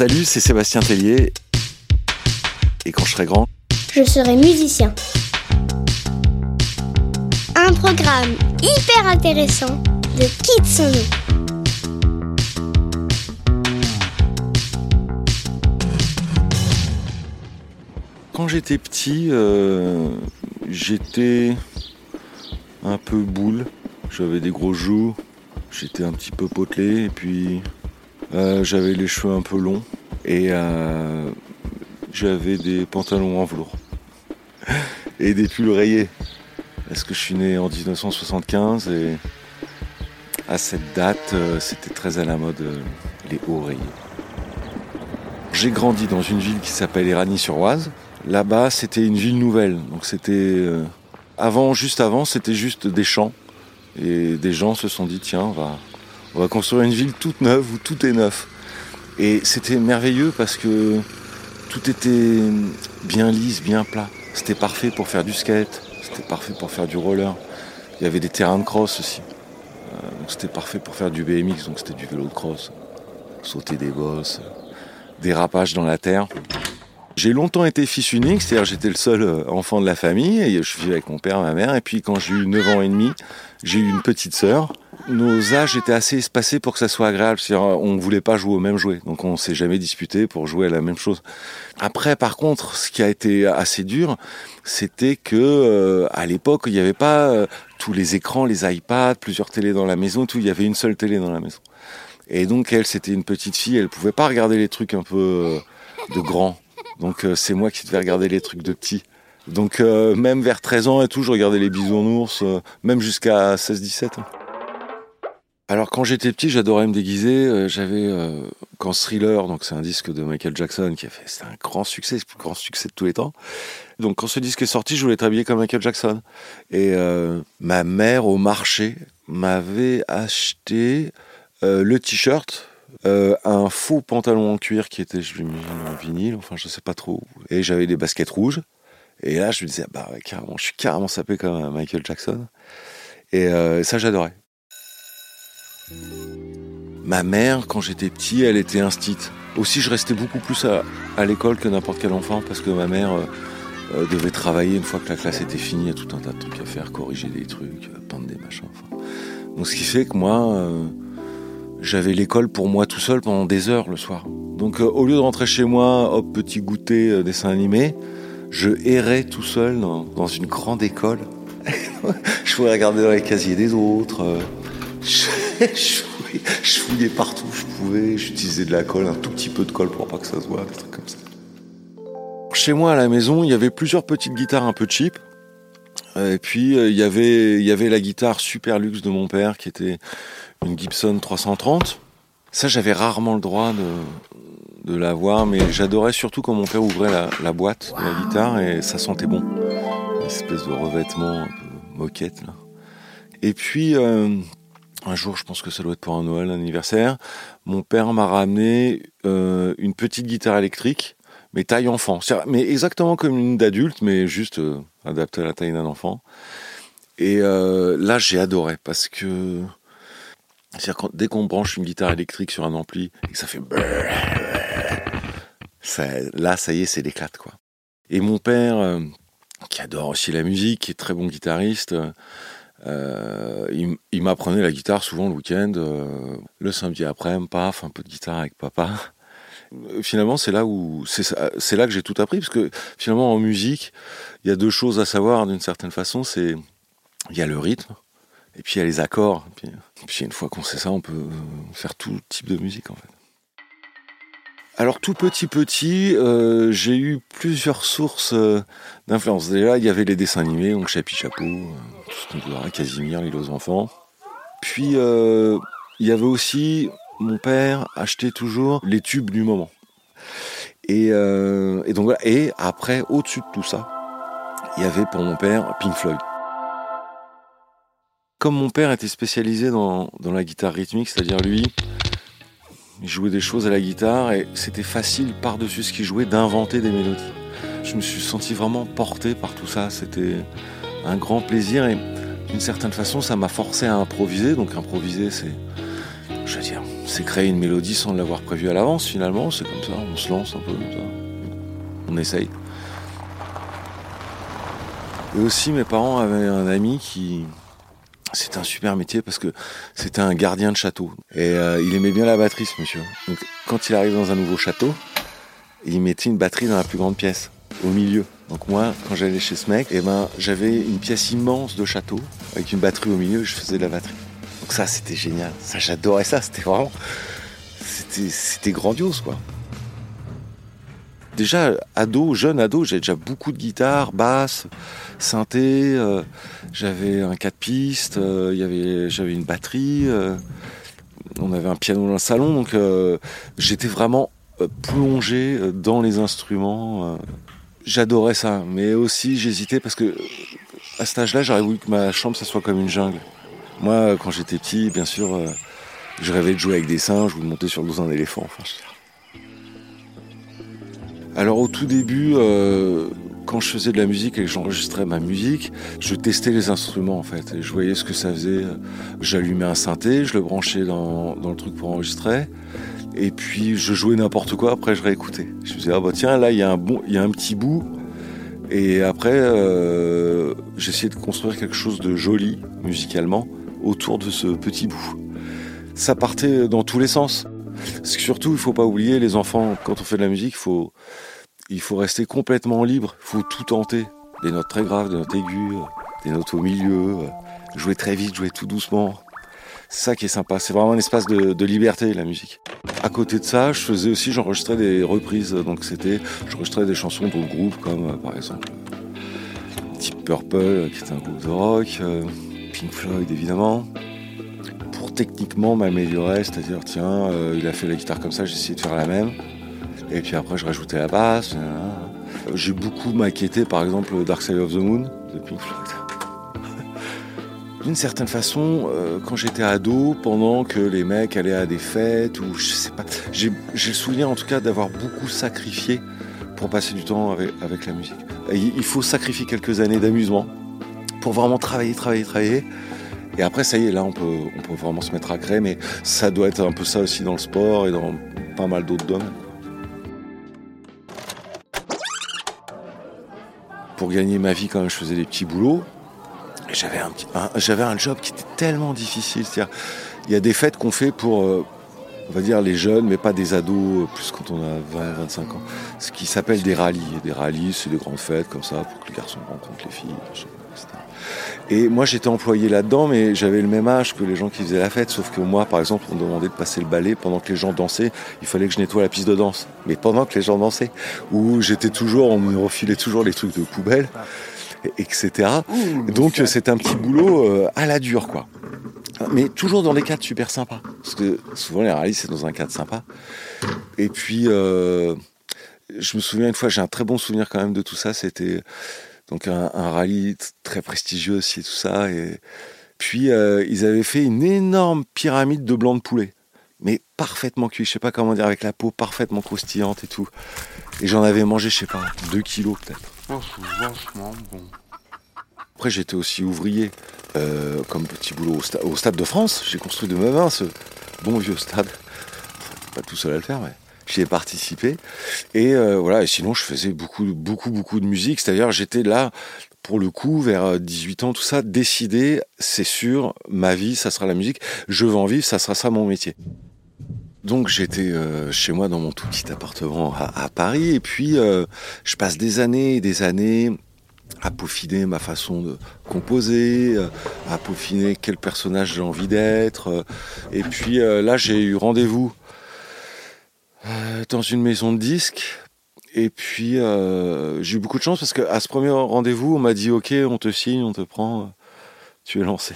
Salut, c'est Sébastien Tellier. Et quand je serai grand, je serai musicien. Un programme hyper intéressant de Kids Quand j'étais petit, euh, j'étais un peu boule. J'avais des gros joues, j'étais un petit peu potelé et puis euh, j'avais les cheveux un peu longs et euh, j'avais des pantalons en velours et des pulls rayés. Parce que je suis né en 1975 et à cette date, euh, c'était très à la mode les hauts rayés. J'ai grandi dans une ville qui s'appelle Éragny-sur-Oise. Là-bas, c'était une ville nouvelle. Donc c'était avant, juste avant, c'était juste des champs et des gens se sont dit, tiens, on va, on va construire une ville toute neuve où tout est neuf. Et c'était merveilleux parce que tout était bien lisse, bien plat. C'était parfait pour faire du skate, c'était parfait pour faire du roller. Il y avait des terrains de cross aussi. Euh, c'était parfait pour faire du BMX, donc c'était du vélo de cross. Sauter des bosses, des rapages dans la terre. J'ai longtemps été fils unique, c'est-à-dire j'étais le seul euh, enfant de la famille, et je vivais avec mon père ma mère, et puis quand j'ai eu 9 ans et demi, j'ai eu une petite sœur. Nos âges étaient assez espacés pour que ça soit agréable, c'est-à-dire on ne voulait pas jouer au même jouet, donc on s'est jamais disputé pour jouer à la même chose. Après, par contre, ce qui a été assez dur, c'était que euh, à l'époque, il n'y avait pas euh, tous les écrans, les iPads, plusieurs télés dans la maison, tout, il y avait une seule télé dans la maison. Et donc elle, c'était une petite fille, elle pouvait pas regarder les trucs un peu de grands donc euh, c'est moi qui devais regarder les trucs de petits. Donc euh, même vers 13 ans et tout, je regardais les bisounours, euh, même jusqu'à 16-17. Alors quand j'étais petit, j'adorais me déguiser. J'avais quand Thriller, donc c'est un disque de Michael Jackson qui a fait, c'est un grand succès, le plus grand succès de tous les temps. Donc quand ce disque est sorti, je voulais être habillé comme Michael Jackson. Et ma mère au marché m'avait acheté le t-shirt euh, un faux pantalon en cuir qui était, je en vinyle, enfin je sais pas trop. Et j'avais des baskets rouges. Et là, je me disais, bah carrément, je suis carrément sapé comme Michael Jackson. Et euh, ça, j'adorais. Ma mère, quand j'étais petit, elle était instite. Aussi, je restais beaucoup plus à, l'école que n'importe quel enfant parce que ma mère euh, devait travailler une fois que la classe était finie. Il y a tout un tas de trucs à faire, corriger des trucs, peindre des machins. Donc, ce qui fait que moi, j'avais l'école pour moi tout seul pendant des heures le soir. Donc euh, au lieu de rentrer chez moi, hop, petit goûter, euh, dessin animé, je errais tout seul dans, une grande école. je pouvais regarder dans les casiers des autres. Euh, je, fouillais, partout où je pouvais. J'utilisais de la colle, un tout petit peu de colle pour pas que ça se voit, des trucs comme ça. Chez moi à la maison, il y avait plusieurs petites guitares un peu cheap. Et puis il y avait il y avait la guitare super luxe de mon père qui était une Gibson 330. Ça, j'avais rarement le droit de, de l'avoir, mais j'adorais surtout quand mon père ouvrait la, boîte de la guitare et ça sentait bon. Une espèce de revêtement un peu moquette, là. Et puis, euh, un jour, je pense que ça doit être pour un Noël, un anniversaire, mon père m'a ramené euh, une petite guitare électrique, mais taille enfant. Mais exactement comme une d'adulte, mais juste euh, adaptée à la taille d'un enfant. Et là, j'ai adoré parce que que dès qu'on branche une guitare électrique sur un ampli et que ça fait là, ça y est, c'est l'éclate, quoi. Et mon père, euh, qui adore aussi la musique, qui est très bon guitariste, euh, il, m'apprenait la guitare souvent le week-end, euh, le samedi après-midi, paf, un peu de guitare avec papa. Finalement, c'est là où c'est là que j'ai tout appris, parce que finalement en musique, il y a deux choses à savoir d'une certaine façon. C'est il y a le rythme, et puis il y a les accords. Et puis, une fois qu'on sait ça, on peut faire tout type de musique en fait. Alors tout petit petit, euh, j'ai eu plusieurs sources euh, d'influence. Déjà, il y avait les dessins animés, donc Chapi Chapeau, euh, tout ce qu'on voit, Casimir, l'île aux enfants. Puis il y avait aussi, mon père achetait toujours les tubes du moment. Et, donc. Et après, au-dessus de tout ça, il y avait pour mon père Pink Floyd comme mon père était spécialisé dans, la guitare rythmique, c'est-à-dire lui, il jouait des choses à la guitare et c'était facile par-dessus ce qu'il jouait d'inventer des mélodies. Je me suis senti vraiment porté par tout ça, c'était un grand plaisir et d'une certaine façon ça m'a forcé à improviser. Donc improviser c'est je veux dire, c'est créer une mélodie sans l'avoir prévu à l'avance finalement, c'est comme ça, on se lance un peu comme ça. On essaye. Et aussi mes parents avaient un ami qui, c'était un super métier parce que c'était un gardien de château. Et euh, il aimait bien la batterie, ce monsieur. Donc, quand il arrive dans un nouveau château, il mettait une batterie dans la plus grande pièce, au milieu. Donc moi, quand j'allais chez ce mec, eh ben, j'avais une pièce immense de château, avec une batterie au milieu, et je faisais de la batterie. Donc ça, c'était génial. J'adorais ça. C'était vraiment... C'était grandiose, quoi. Déjà, ado, jeune ado, j'avais déjà beaucoup de guitare, basse, synthé, euh, j'avais un 4 pistes, euh, y avait, j'avais une batterie, euh, on avait un piano dans le salon, donc euh, j'étais vraiment plongé dans les instruments. J'adorais ça, mais aussi j'hésitais parce que à cet âge-là, j'aurais voulu que ma chambre ça soit comme une jungle. Moi, quand j'étais petit, bien sûr, je rêvais de jouer avec des singes ou de monter sur le dos d'un éléphant. Alors au tout début, euh, quand je faisais de la musique et que j'enregistrais ma musique, je testais les instruments en fait. Et je voyais ce que ça faisait. J'allumais un synthé, je le branchais dans, le truc pour enregistrer. Et puis je jouais n'importe quoi, après je réécoutais. Je me disais, ah bah tiens, là il y, a un bon, y a un petit bout. Et après, euh, j'essayais de construire quelque chose de joli musicalement autour de ce petit bout. Ça partait dans tous les sens. Surtout, il faut pas oublier, les enfants, quand on fait de la musique, il faut, rester complètement libre. Il faut tout tenter. Des notes très graves, des notes aiguës, des notes au milieu, jouer très vite, jouer tout doucement. C'est ça qui est sympa. C'est vraiment un espace de, liberté, la musique. À côté de ça, je faisais aussi, j'enregistrais des reprises. Donc c'était, j'enregistrais des chansons d'autres groupes, comme euh, par exemple Deep Purple, qui est un groupe de rock, euh, Pink Floyd évidemment. Techniquement m'améliorer, c'est-à-dire tiens, euh, il a fait la guitare comme ça, j'ai essayé de faire la même. Et puis après, je rajoutais la basse. euh, J'ai beaucoup maquetté, par exemple, Dark Side of the Moon de Pink Floyd. D'une certaine façon, euh, quand j'étais ado, pendant que les mecs allaient à des fêtes, ou je sais pas, j'ai le souvenir en tout cas d'avoir beaucoup sacrifié pour passer du temps avec, la musique. Et il faut sacrifier quelques années d'amusement pour vraiment travailler, travailler, travailler. Et après, ça y est, là, on peut, vraiment se mettre à créer, mais ça doit être un peu ça aussi dans le sport et dans pas mal d'autres domaines. Pour gagner ma vie, quand même, je faisais des petits boulots. J'avais un, job qui était tellement difficile. Il y a des fêtes qu'on fait pour, euh, on va dire, les jeunes, mais pas des ados, euh, plus quand on a 20, 25 ans. Ce qui s'appelle des rallyes. Des rallyes, c'est des grandes fêtes comme ça, pour que les garçons rencontrent les filles. Et moi, j'étais employé là-dedans, mais j'avais le même âge que les gens qui faisaient la fête. Sauf que moi, par exemple, on me demandait de passer le balai pendant que les gens dansaient. Il fallait que je nettoie la piste de danse. Mais pendant que les gens dansaient. Ou j'étais toujours, on me refilait toujours les trucs de poubelle, et- etc. Donc, c'est un petit boulot euh, à la dure, quoi. Mais toujours dans des cadres super sympas. Parce que souvent, les rallyes, c'est dans un cadre sympa. Et puis, euh, je me souviens une fois, j'ai un très bon souvenir quand même de tout ça. C'était donc un, un rallye très prestigieux aussi, et tout ça. Et puis, euh, ils avaient fait une énorme pyramide de blanc de poulet. Mais parfaitement cuit, je sais pas comment dire, avec la peau parfaitement croustillante et tout. Et j'en avais mangé, je sais pas, 2 kilos peut-être. Oh, vachement bon. Après, j'étais aussi ouvrier, euh, comme petit boulot au, sta- au Stade de France. J'ai construit de ma main ce bon vieux stade. Pas tout seul à le faire, mais j'y ai participé. Et euh, voilà, et sinon, je faisais beaucoup, beaucoup, beaucoup de musique. C'est-à-dire, j'étais là, pour le coup, vers euh, 18 ans, tout ça, décidé, c'est sûr, ma vie, ça sera la musique. Je veux en vivre, ça sera ça mon métier. Donc j'étais euh, chez moi dans mon tout petit appartement à, Paris et puis euh, je passe des années et des années à peaufiner ma façon de composer, euh, à peaufiner quel personnage j'ai envie d'être. euh, Et puis euh, là, j'ai eu rendez-vous euh, dans une maison de disques. Et puis euh, j'ai eu beaucoup de chance parce qu'à ce premier rendez-vous, on m'a dit OK, on te signe, on te prend, euh, tu es lancé.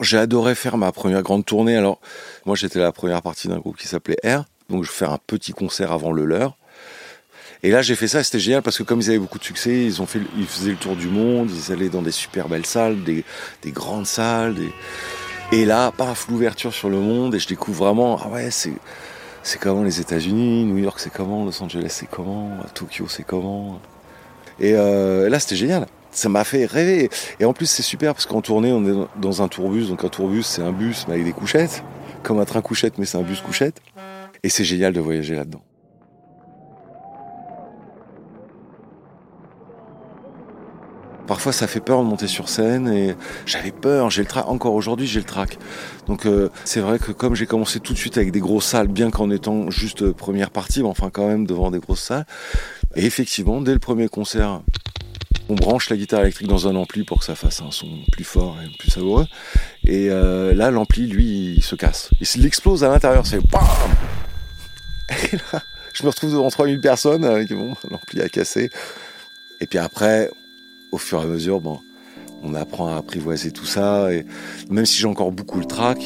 J'ai adoré faire ma première grande tournée. Alors, moi, j'étais la première partie d'un groupe qui s'appelait R. Donc, je fais un petit concert avant le leur. Et là, j'ai fait ça, c'était génial parce que comme ils avaient beaucoup de succès, ils ont fait, ils faisaient le tour du monde, ils allaient dans des super belles salles, des, des grandes salles, des... et là, paf, l'ouverture sur le monde, et je découvre vraiment, ah ouais, c'est, c'est comment les États-Unis, New York, c'est comment, Los Angeles, c'est comment, Tokyo, c'est comment. Et euh, là, c'était génial. ça m'a fait rêver. Et en plus, c'est super parce qu'en tournée, on est dans un tourbus. Donc un tourbus, c'est un bus mais avec des couchettes, comme un train couchette, mais c'est un bus couchette. Et c'est génial de voyager là-dedans. Parfois, ça fait peur de monter sur scène et j'avais peur. J'ai le trac. Encore aujourd'hui, j'ai le trac. Donc, euh, c'est vrai que comme j'ai commencé tout de suite avec des grosses salles, bien qu'en étant juste première partie, mais enfin quand même devant des grosses salles. Et effectivement, dès le premier concert, on branche la guitare électrique dans un ampli pour que ça fasse un son plus fort et plus savoureux. Et euh, là, l'ampli, lui, il se casse. Il explose à l'intérieur. C'est BAM Et là, je me retrouve devant 3000 personnes avec bon, l'ampli a cassé. Et puis après, au fur et à mesure, on apprend à apprivoiser tout ça. Et même si j'ai encore beaucoup le trac,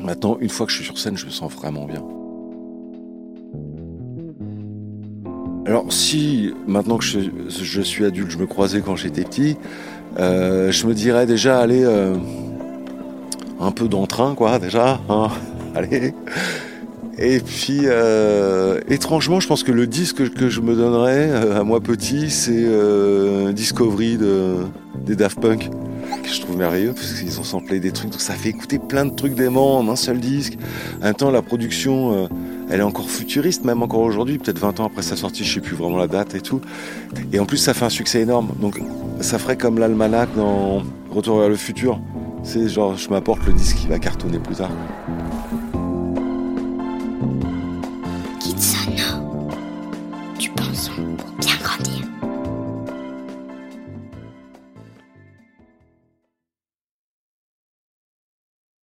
maintenant, une fois que je suis sur scène, je me sens vraiment bien. Alors si maintenant que je, suis adulte, je me croisais quand j'étais petit, euh, je me dirais déjà aller euh, un peu d'entrain quoi déjà, hein, allez, et puis, euh, étrangement, je pense que le disque que je me donnerais euh, à moi petit, c'est euh, Discovery de, des Daft Punk, que je trouve merveilleux parce qu'ils ont samplé des trucs, donc ça fait écouter plein de trucs d'aimants en un seul disque. Même temps, la production, elle est encore futuriste, même encore aujourd'hui, peut-être 20 ans après sa sortie, je sais plus vraiment la date et tout. Et en plus, ça fait un succès énorme. Donc, ça ferait comme l'almanach dans Retour vers le futur. C'est genre, je m'apporte le disque qui va cartonner plus tard.